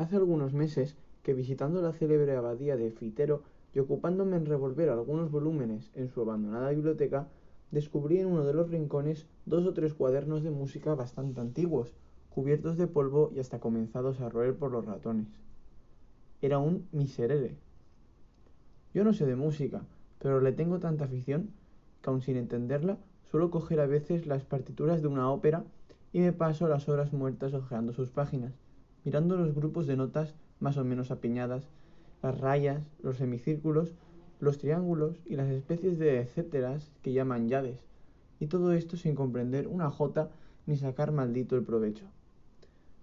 Hace algunos meses que visitando la célebre abadía de Fitero y ocupándome en revolver algunos volúmenes en su abandonada biblioteca, descubrí en uno de los rincones dos o tres cuadernos de música bastante antiguos, cubiertos de polvo y hasta comenzados a roer por los ratones. Era un miserere. Yo no sé de música, pero le tengo tanta afición que aun sin entenderla, suelo coger a veces las partituras de una ópera y me paso las horas muertas hojeando sus páginas, mirando los grupos de notas más o menos apiñadas, las rayas, los semicírculos, los triángulos y las especies de etcéteras que llaman llaves, y todo esto sin comprender una jota ni sacar maldito el provecho.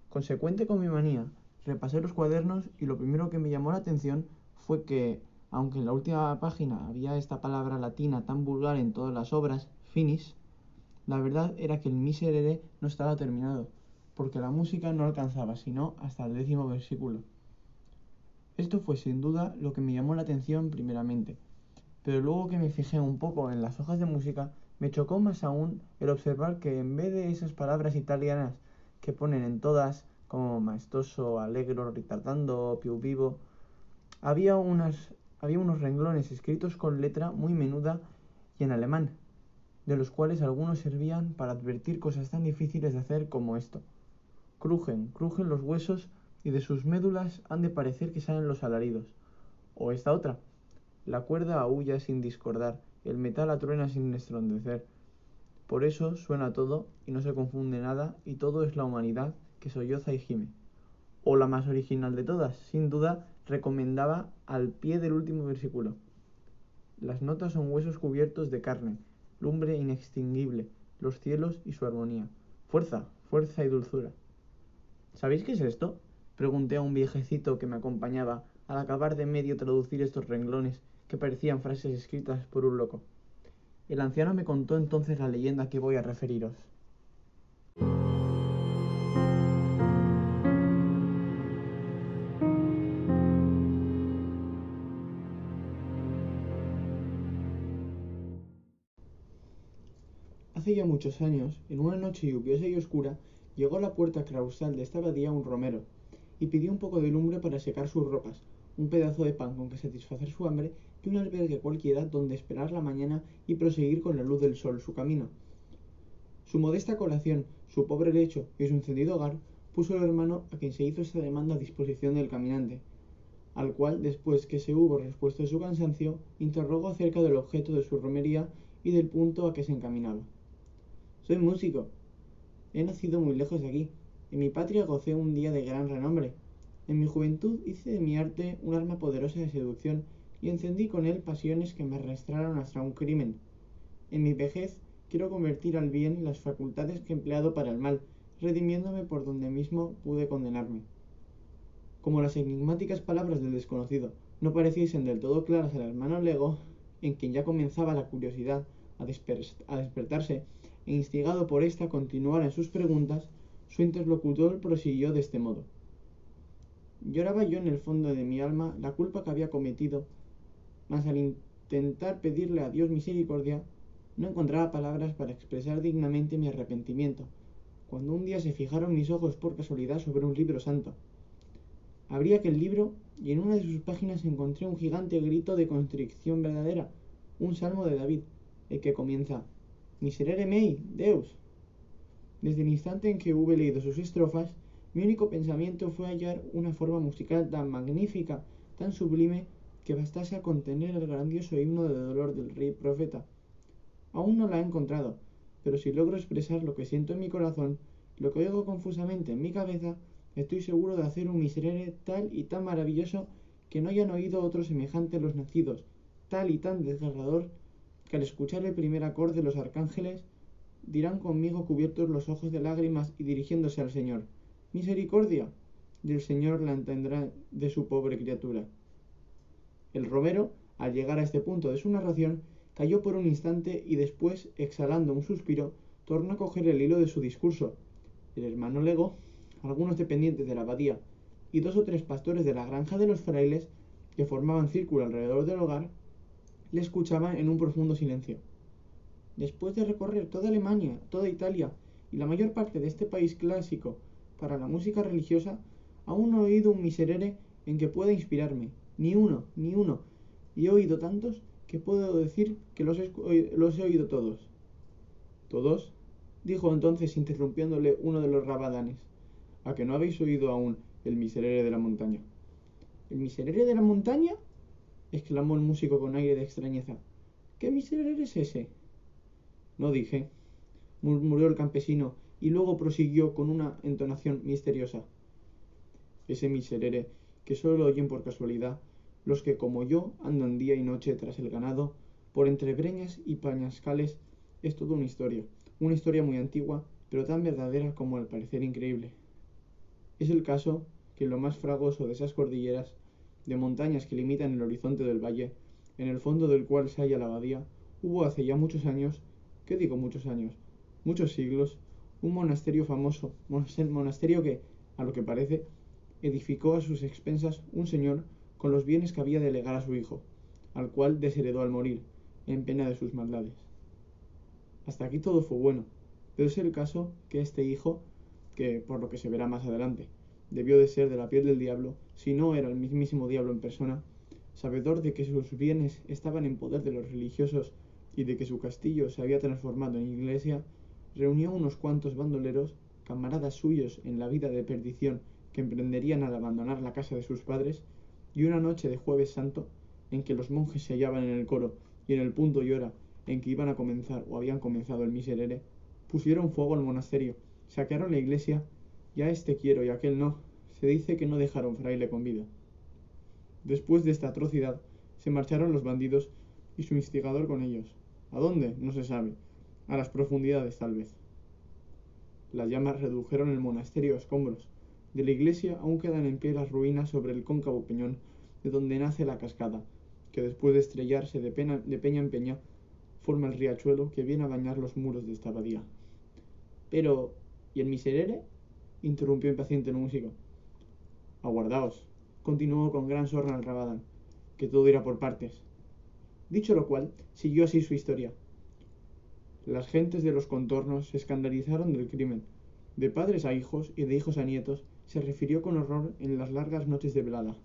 Consecuente con mi manía, repasé los cuadernos y lo primero que me llamó la atención fue que, aunque en la última página había esta palabra latina tan vulgar en todas las obras, finis, la verdad era que el miserere no estaba terminado, porque la música no alcanzaba sino hasta el décimo versículo. Esto fue sin duda lo que me llamó la atención primeramente, pero luego que me fijé un poco en las hojas de música, me chocó más aún el observar que en vez de esas palabras italianas que ponen en todas, como maestoso, alegro, ritardando, più vivo, había, unas, había unos renglones escritos con letra muy menuda y en alemán, de los cuales algunos servían para advertir cosas tan difíciles de hacer como esto. Crujen, crujen los huesos y de sus médulas han de parecer que salen los alaridos. O esta otra. La cuerda aúlla sin discordar, el metal atruena sin estrondecer. Por eso suena todo y no se confunde nada y todo es la humanidad que solloza y gime. O la más original de todas, sin duda, recomendaba al pie del último versículo. Las notas son huesos cubiertos de carne, lumbre inextinguible, los cielos y su armonía. Fuerza, fuerza y dulzura. ¿Sabéis qué es esto? Pregunté a un viejecito que me acompañaba al acabar de medio traducir estos renglones que parecían frases escritas por un loco. El anciano me contó entonces la leyenda que voy a referiros. Hace ya muchos años, en una noche lluviosa y oscura, llegó a la puerta claustral de esta abadía un romero, y pidió un poco de lumbre para secar sus ropas, un pedazo de pan con que satisfacer su hambre y un albergue cualquiera donde esperar la mañana y proseguir con la luz del sol su camino. Su modesta colación, su pobre lecho y su encendido hogar puso el hermano a quien se hizo esta demanda a disposición del caminante, al cual, después que se hubo respuesto de su cansancio, interrogó acerca del objeto de su romería y del punto a que se encaminaba. Soy músico. He nacido muy lejos de aquí, en mi patria gocé un día de gran renombre. En mi juventud hice de mi arte un arma poderosa de seducción y encendí con él pasiones que me arrastraron hasta un crimen. En mi vejez quiero convertir al bien las facultades que he empleado para el mal, redimiéndome por donde mismo pude condenarme. Como las enigmáticas palabras del desconocido no pareciesen del todo claras al hermano Lego, en quien ya comenzaba la curiosidad a, a despertarse, e instigado por ésta continuara en sus preguntas, su interlocutor prosiguió de este modo. Lloraba yo en el fondo de mi alma la culpa que había cometido, mas al intentar pedirle a Dios misericordia, no encontraba palabras para expresar dignamente mi arrepentimiento, cuando un día se fijaron mis ojos por casualidad sobre un libro santo. Abrí aquel libro y en una de sus páginas encontré un gigante grito de constricción verdadera, un salmo de David, el que comienza Miserere mei, Deus, desde el instante en que hube leído sus estrofas, mi único pensamiento fue hallar una forma musical tan magnífica, tan sublime, que bastase a contener el grandioso himno de dolor del rey profeta. Aún no la he encontrado, pero si logro expresar lo que siento en mi corazón, lo que oigo confusamente en mi cabeza, estoy seguro de hacer un miserere tal y tan maravilloso que no hayan oído otro semejante los nacidos, tal y tan desgarrador, que al escuchar el primer acorde de los arcángeles, dirán conmigo cubiertos los ojos de lágrimas y dirigiéndose al Señor. Misericordia. del Señor la entendrá de su pobre criatura. El romero, al llegar a este punto de su narración, cayó por un instante y después, exhalando un suspiro, tornó a coger el hilo de su discurso. El hermano Lego, algunos dependientes de la abadía y dos o tres pastores de la granja de los frailes, que formaban círculo alrededor del hogar, le escuchaban en un profundo silencio. Después de recorrer toda Alemania, toda Italia y la mayor parte de este país clásico para la música religiosa, aún no he oído un miserere en que pueda inspirarme. Ni uno, ni uno. Y he oído tantos que puedo decir que los los he oído todos. ¿Todos? dijo entonces interrumpiéndole uno de los rabadanes. ¿A que no habéis oído aún el miserere de la montaña? ¿El miserere de la montaña? Exclamó el músico con aire de extrañeza. ¿Qué miserere es ese? No dije, murmuró el campesino, y luego prosiguió con una entonación misteriosa. Ese miserere que solo oyen por casualidad los que como yo andan día y noche tras el ganado, por entre breñas y pañascales, es toda una historia, una historia muy antigua, pero tan verdadera como al parecer increíble. Es el caso que en lo más fragoso de esas cordilleras, de montañas que limitan el horizonte del valle, en el fondo del cual se halla la abadía, hubo hace ya muchos años, ¿qué digo muchos años? Muchos siglos, un monasterio famoso, monasterio que, a lo que parece, edificó a sus expensas un señor con los bienes que había de legar a su hijo, al cual desheredó al morir, en pena de sus maldades. Hasta aquí todo fue bueno, pero es el caso que este hijo, que por lo que se verá más adelante, debió de ser de la piel del diablo, si no era el mismísimo diablo en persona, sabedor de que sus bienes estaban en poder de los religiosos y de que su castillo se había transformado en iglesia, reunió unos cuantos bandoleros, camaradas suyos en la vida de perdición que emprenderían al abandonar la casa de sus padres, y una noche de jueves santo, en que los monjes se hallaban en el coro y en el punto y hora en que iban a comenzar o habían comenzado el miserere, pusieron fuego al monasterio, saquearon la iglesia, y a este quiero y a aquel no, se dice que no dejaron fraile con vida. Después de esta atrocidad, se marcharon los bandidos y su instigador con ellos. ¿A dónde? No se sabe. A las profundidades, tal vez. Las llamas redujeron el monasterio a escombros, de la iglesia aún quedan en pie las ruinas sobre el cóncavo peñón de donde nace la cascada, que después de estrellarse de, peña en peña, forma el riachuelo que viene a bañar los muros de esta abadía. Pero, ¿y el miserere? interrumpió impaciente el músico. Aguardaos, continuó con gran sorna el rabadán, que todo irá por partes. Dicho lo cual, siguió así su historia. Las gentes de los contornos se escandalizaron del crimen, de padres a hijos y de hijos a nietos, se refirió con horror en las largas noches de velada.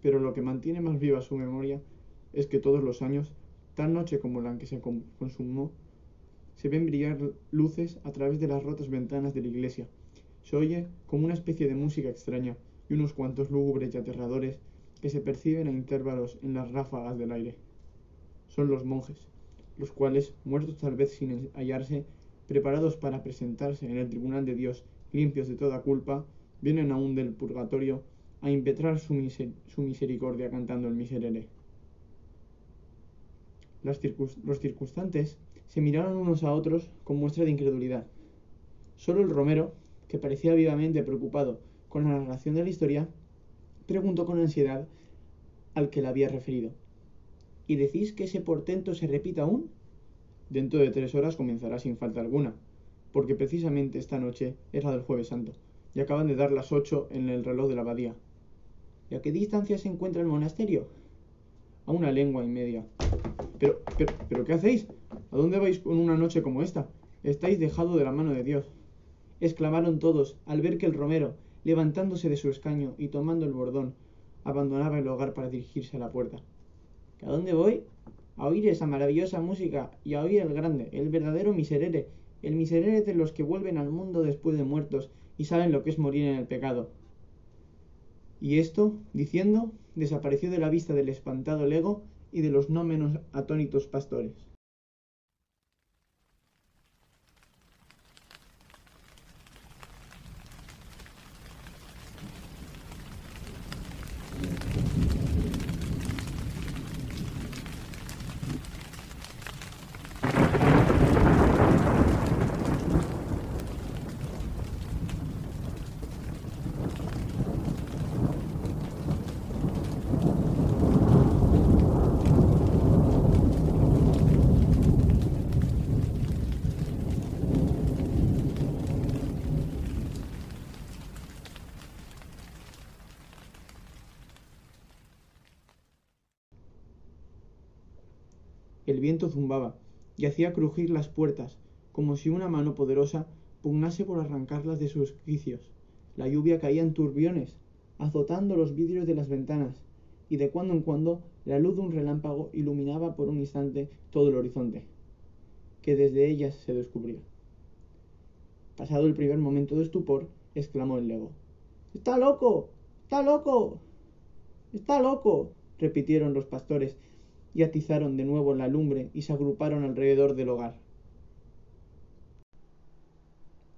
Pero lo que mantiene más viva su memoria es que todos los años, tan noche como la en que se consumó, se ven brillar luces a través de las rotas ventanas de la iglesia. Se oye como una especie de música extraña unos cuantos lúgubres y aterradores que se perciben a intervalos en las ráfagas del aire. Son los monjes, los cuales, muertos tal vez sin hallarse, preparados para presentarse en el tribunal de Dios limpios de toda culpa, vienen aún del purgatorio a impetrar su, misericordia cantando el miserere. los circunstantes se miraron unos a otros con muestra de incredulidad. Solo el romero, que parecía vivamente preocupado con la narración de la historia, preguntó con ansiedad al que la había referido. ¿Y decís que ese portento se repita aún? Dentro de tres horas comenzará sin falta alguna, porque precisamente esta noche es la del jueves santo, y acaban de dar las ocho en el reloj de la abadía. ¿Y a qué distancia se encuentra el monasterio? A una lengua y media. Pero, pero, pero, ¿qué hacéis? ¿A dónde vais con una noche como esta? Estáis dejado de la mano de Dios. exclamaron todos al ver que el romero, levantándose de su escaño y tomando el bordón, abandonaba el hogar para dirigirse a la puerta. ¿A dónde voy? A oír esa maravillosa música y a oír el grande, el verdadero miserere, el miserere de los que vuelven al mundo después de muertos y saben lo que es morir en el pecado. Y esto, diciendo, desapareció de la vista del espantado lego y de los no menos atónitos pastores. El viento zumbaba y hacía crujir las puertas, como si una mano poderosa pugnase por arrancarlas de sus quicios. La lluvia caía en turbiones, azotando los vidrios de las ventanas, y de cuando en cuando la luz de un relámpago iluminaba por un instante todo el horizonte, que desde ellas se descubría. Pasado el primer momento de estupor, exclamó el lego. ¡Está loco! ¡Está loco! ¡Está loco! repitieron los pastores y atizaron de nuevo la lumbre y se agruparon alrededor del hogar.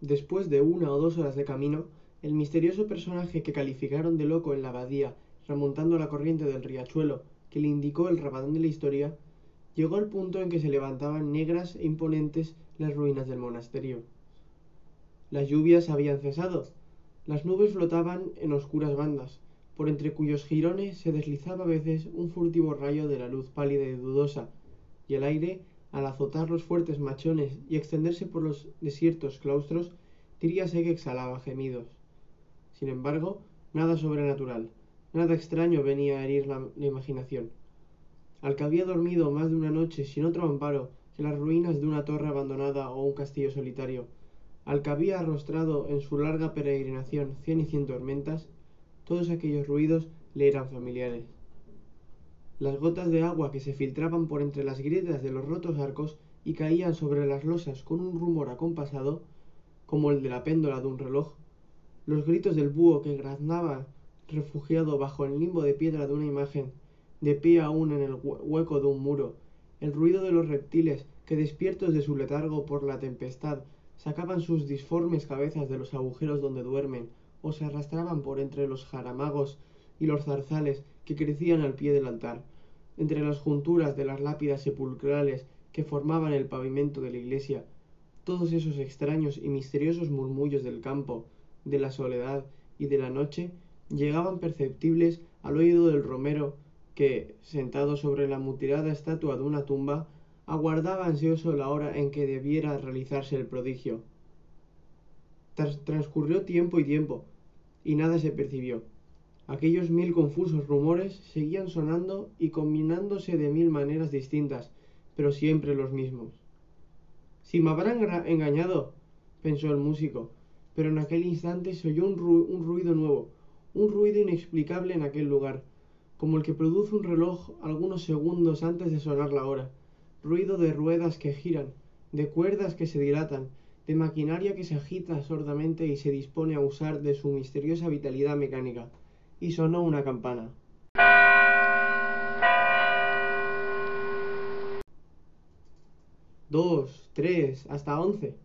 Después de una o dos horas de camino, el misterioso personaje que calificaron de loco en la abadía, remontando la corriente del riachuelo que le indicó el rabadón de la historia, llegó al punto en que se levantaban negras e imponentes las ruinas del monasterio. Las lluvias habían cesado, las nubes flotaban en oscuras bandas, por entre cuyos jirones se deslizaba a veces un furtivo rayo de la luz pálida y dudosa, y el aire, al azotar los fuertes machones y extenderse por los desiertos claustros, diríase que exhalaba gemidos. Sin embargo, nada sobrenatural, nada extraño venía a herir la, la imaginación. Al que había dormido más de una noche sin otro amparo que las ruinas de una torre abandonada o un castillo solitario, al que había arrostrado en su larga peregrinación cien y cien tormentas, todos aquellos ruidos le eran familiares. Las gotas de agua que se filtraban por entre las grietas de los rotos arcos y caían sobre las losas con un rumor acompasado, como el de la péndola de un reloj, los gritos del búho que graznaba refugiado bajo el limbo de piedra de una imagen, de pie aún en el hueco de un muro, el ruido de los reptiles que despiertos de su letargo por la tempestad sacaban sus disformes cabezas de los agujeros donde duermen, o se arrastraban por entre los jaramagos y los zarzales que crecían al pie del altar, entre las junturas de las lápidas sepulcrales que formaban el pavimento de la iglesia, todos esos extraños y misteriosos murmullos del campo, de la soledad y de la noche llegaban perceptibles al oído del romero que, sentado sobre la mutilada estatua de una tumba, aguardaba ansioso la hora en que debiera realizarse el prodigio. transcurrió tiempo y tiempo, y nada se percibió. Aquellos mil confusos rumores seguían sonando y combinándose de mil maneras distintas, pero siempre los mismos. Si me habrán engañado, pensó el músico, pero en aquel instante se oyó un, un ruido nuevo, un ruido inexplicable en aquel lugar, como el que produce un reloj algunos segundos antes de sonar la hora, ruido de ruedas que giran, de cuerdas que se dilatan, de maquinaria que se agita sordamente y se dispone a usar de su misteriosa vitalidad mecánica. Y sonó una campana. Dos, tres, hasta once.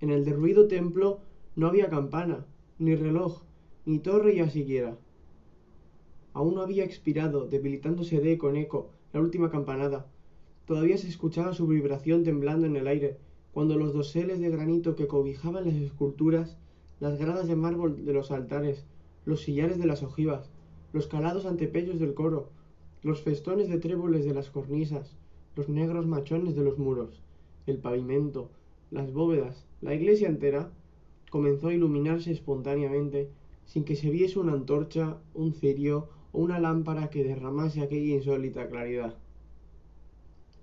En el derruido templo no había campana, ni reloj, ni torre ya siquiera. Aún no había expirado, debilitándose de eco en eco, la última campanada. Todavía se escuchaba su vibración temblando en el aire, cuando los doseles de granito que cobijaban las esculturas, las gradas de mármol de los altares, los sillares de las ojivas, los calados antepellos del coro, los festones de tréboles de las cornisas, los negros machones de los muros, el pavimento, las bóvedas, la iglesia entera, comenzó a iluminarse espontáneamente, sin que se viese una antorcha, un cirio o una lámpara que derramase aquella insólita claridad.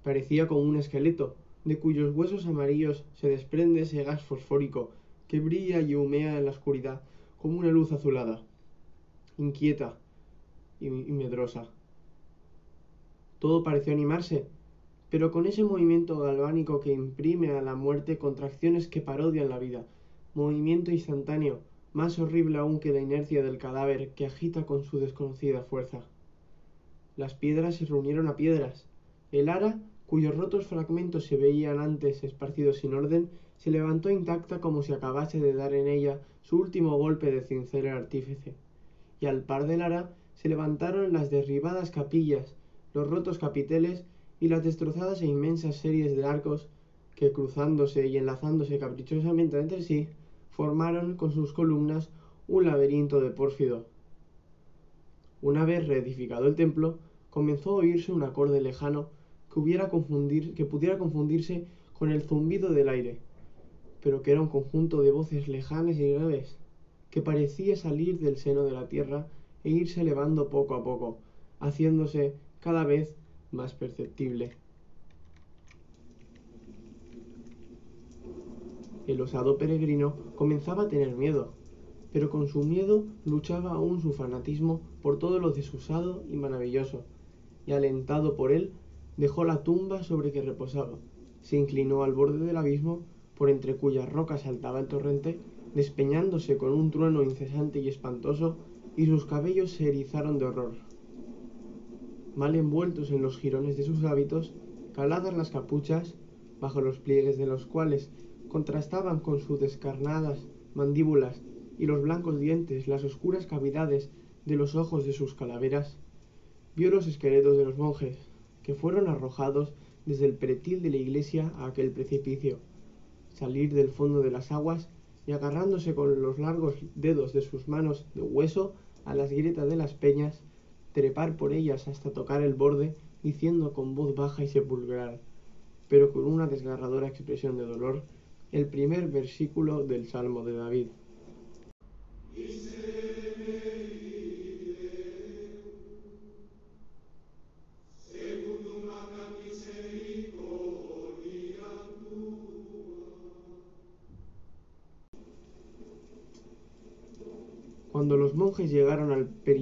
Parecía como un esqueleto, de cuyos huesos amarillos se desprende ese gas fosfórico que brilla y humea en la oscuridad como una luz azulada, inquieta y, medrosa. Todo pareció animarse, pero con ese movimiento galvánico que imprime a la muerte contracciones que parodian la vida, movimiento instantáneo, más horrible aún que la inercia del cadáver que agita con su desconocida fuerza. Las piedras se reunieron a piedras. El ara cuyos rotos fragmentos se veían antes esparcidos sin orden, se levantó intacta como si acabase de dar en ella su último golpe de cincel artífice. Y al par del ara se levantaron las derribadas capillas, los rotos capiteles y las destrozadas e inmensas series de arcos que, cruzándose y enlazándose caprichosamente entre sí, formaron con sus columnas un laberinto de pórfido. Una vez reedificado el templo, comenzó a oírse un acorde lejano que, confundir, que pudiera confundirse con el zumbido del aire, pero que era un conjunto de voces lejanas y graves, que parecía salir del seno de la tierra e irse elevando poco a poco, haciéndose cada vez más perceptible. El osado peregrino comenzaba a tener miedo. pero con su miedo luchaba aún su fanatismo por todo lo desusado y maravilloso, y alentado por él, dejó la tumba sobre que reposaba, se inclinó al borde del abismo, por entre cuyas rocas saltaba el torrente, despeñándose con un trueno incesante y espantoso, y sus cabellos se erizaron de horror. Mal envueltos en los jirones de sus hábitos, caladas las capuchas, bajo los pliegues de los cuales contrastaban con sus descarnadas mandíbulas y los blancos dientes las oscuras cavidades de los ojos de sus calaveras, vio los esqueletos de los monjes, que fueron arrojados desde el pretil de la iglesia a aquel precipicio, salir del fondo de las aguas y agarrándose con los largos dedos de sus manos de hueso a las grietas de las peñas, trepar por ellas hasta tocar el borde, diciendo con voz baja y sepulcral, pero con una desgarradora expresión de dolor, el primer versículo del Salmo de David.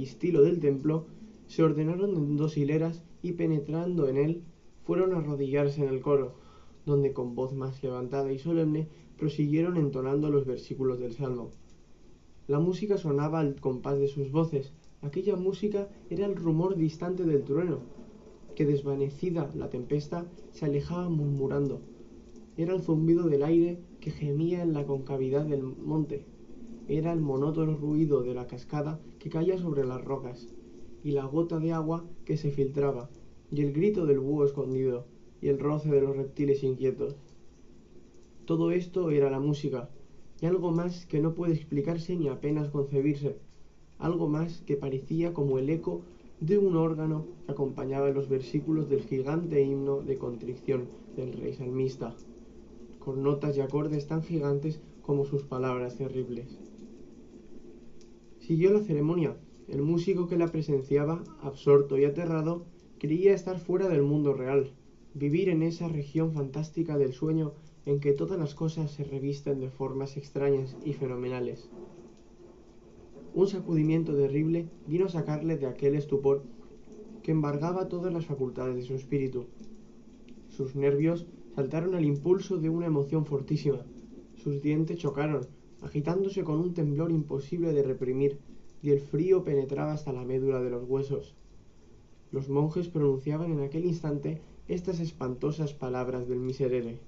Al peristilo del templo, se ordenaron en dos hileras y penetrando en él, fueron a arrodillarse en el coro, donde con voz más levantada y solemne prosiguieron entonando los versículos del Salmo. La música sonaba al compás de sus voces. Aquella música era el rumor distante del trueno, que desvanecida la tempesta se alejaba murmurando. Era el zumbido del aire que gemía en la concavidad del monte era el monótono ruido de la cascada que caía sobre las rocas, y la gota de agua que se filtraba, y el grito del búho escondido, y el roce de los reptiles inquietos. Todo esto era la música, y algo más que no puede explicarse ni apenas concebirse, algo más que parecía como el eco de un órgano que acompañaba los versículos del gigante himno de contrición del rey salmista, con notas y acordes tan gigantes como sus palabras terribles. Siguió la ceremonia. El músico que la presenciaba, absorto y aterrado, creía estar fuera del mundo real, vivir en esa región fantástica del sueño en que todas las cosas se revisten de formas extrañas y fenomenales. Un sacudimiento terrible vino a sacarle de aquel estupor que embargaba todas las facultades de su espíritu. Sus nervios saltaron al impulso de una emoción fortísima, sus dientes chocaron, agitándose con un temblor imposible de reprimir, y el frío penetraba hasta la médula de los huesos. Los monjes pronunciaban en aquel instante estas espantosas palabras del miserere.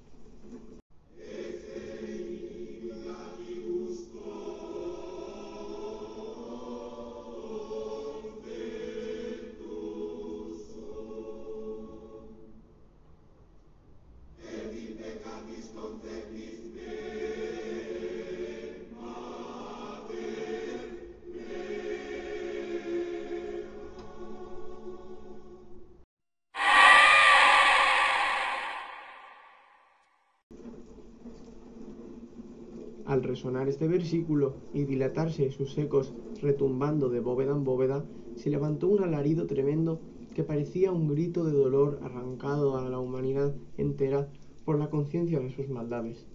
Resonar este versículo y dilatarse sus ecos retumbando de bóveda en bóveda, se levantó un alarido tremendo que parecía un grito de dolor arrancado a la humanidad entera por la conciencia de sus maldades.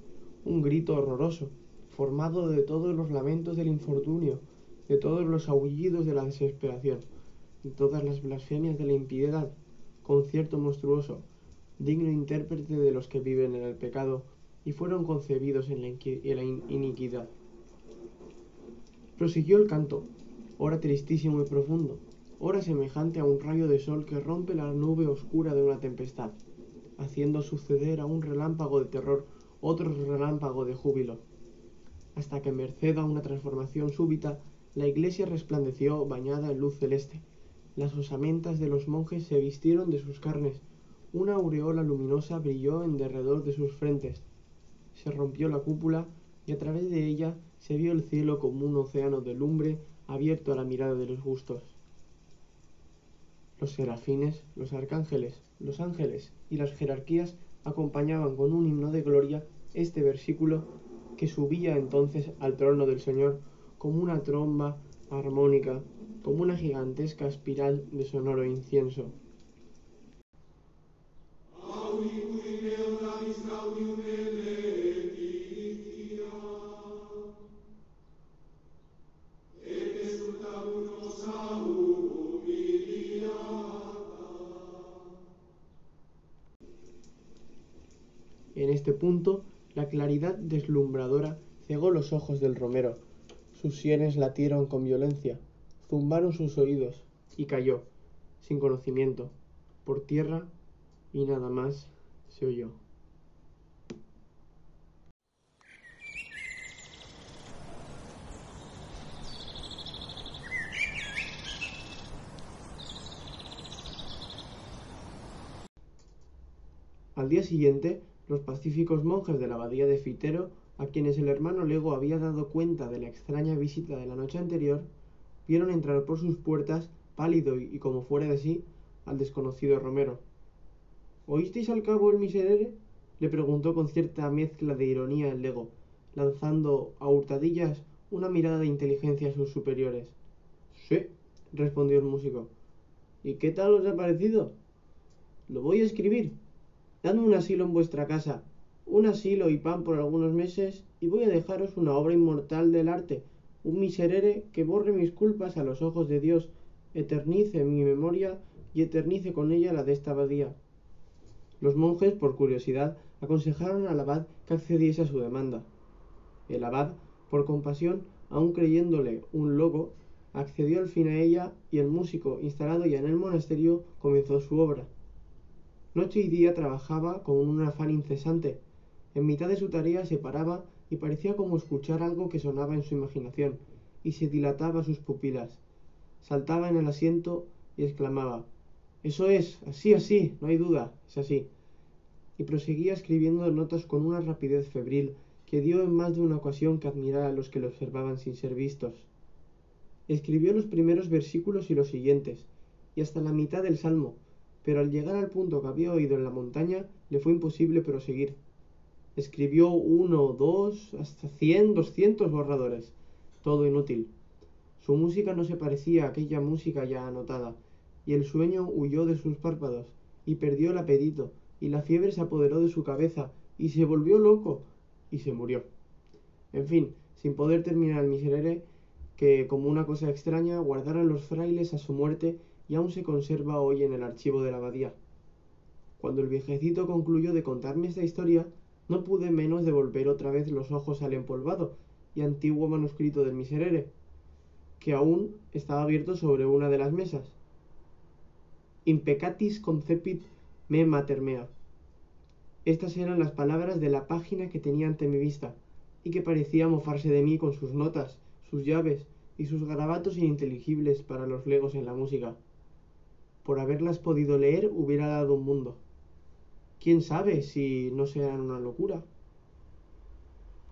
Un grito horroroso, formado de todos los lamentos del infortunio, de todos los aullidos de la desesperación, de todas las blasfemias de la impiedad, concierto monstruoso, digno intérprete de los que viven en el pecado y fueron concebidos en la, iniquidad. Prosiguió el canto, ora tristísimo y profundo, ora semejante a un rayo de sol que rompe la nube oscura de una tempestad, haciendo suceder a un relámpago de terror otro relámpago de júbilo, hasta que merced a una transformación súbita, la iglesia resplandeció bañada en luz celeste. Las osamentas de los monjes se vistieron de sus carnes, una aureola luminosa brilló en derredor de sus frentes, se rompió la cúpula y a través de ella se vio el cielo como un océano de lumbre abierto a la mirada de los justos. Los serafines, los arcángeles, los ángeles y las jerarquías acompañaban con un himno de gloria este versículo que subía entonces al trono del Señor como una tromba armónica, como una gigantesca espiral de sonoro incienso. Punto, la claridad deslumbradora cegó los ojos del romero. Sus sienes latieron con violencia, zumbaron sus oídos y cayó, sin conocimiento, por tierra y nada más se oyó. Al día siguiente, los pacíficos monjes de la abadía de Fitero, a quienes el hermano Lego había dado cuenta de la extraña visita de la noche anterior, vieron entrar por sus puertas, pálido y como fuera de sí, al desconocido Romero. ¿Oísteis al cabo el miserere? le preguntó con cierta mezcla de ironía el Lego, lanzando a hurtadillas una mirada de inteligencia a sus superiores. Sí, respondió el músico. ¿Y qué tal os ha parecido? Lo voy a escribir, Dadme un asilo en vuestra casa, un asilo y pan por algunos meses, y voy a dejaros una obra inmortal del arte, un miserere que borre mis culpas a los ojos de Dios, eternice mi memoria y eternice con ella la de esta abadía. Los monjes, por curiosidad, aconsejaron al abad que accediese a su demanda. El abad, por compasión, aun creyéndole un loco, accedió al fin a ella y el músico, instalado ya en el monasterio, comenzó su obra. Noche y día trabajaba con un afán incesante. En mitad de su tarea se paraba y parecía como escuchar algo que sonaba en su imaginación, y se dilataba sus pupilas. Saltaba en el asiento y exclamaba Eso es, así, así, no hay duda, es así. Y proseguía escribiendo notas con una rapidez febril que dio en más de una ocasión que admirar a los que lo observaban sin ser vistos. Escribió los primeros versículos y los siguientes, y hasta la mitad del salmo, pero al llegar al punto que había oído en la montaña le fue imposible proseguir. Escribió uno, dos, hasta cien, doscientos borradores. Todo inútil. Su música no se parecía a aquella música ya anotada, y el sueño huyó de sus párpados, y perdió el apetito, y la fiebre se apoderó de su cabeza, y se volvió loco, y se murió. En fin, sin poder terminar el miserere, que como una cosa extraña guardaron los frailes a su muerte y aún se conserva hoy en el archivo de la abadía. Cuando el viejecito concluyó de contarme esta historia, no pude menos de volver otra vez los ojos al empolvado y antiguo manuscrito del miserere, que aún estaba abierto sobre una de las mesas. Impecatis concepit me mater mea. Estas eran las palabras de la página que tenía ante mi vista, y que parecía mofarse de mí con sus notas, sus llaves y sus garabatos ininteligibles para los legos en la música por haberlas podido leer hubiera dado un mundo. ¿Quién sabe si no sean una locura?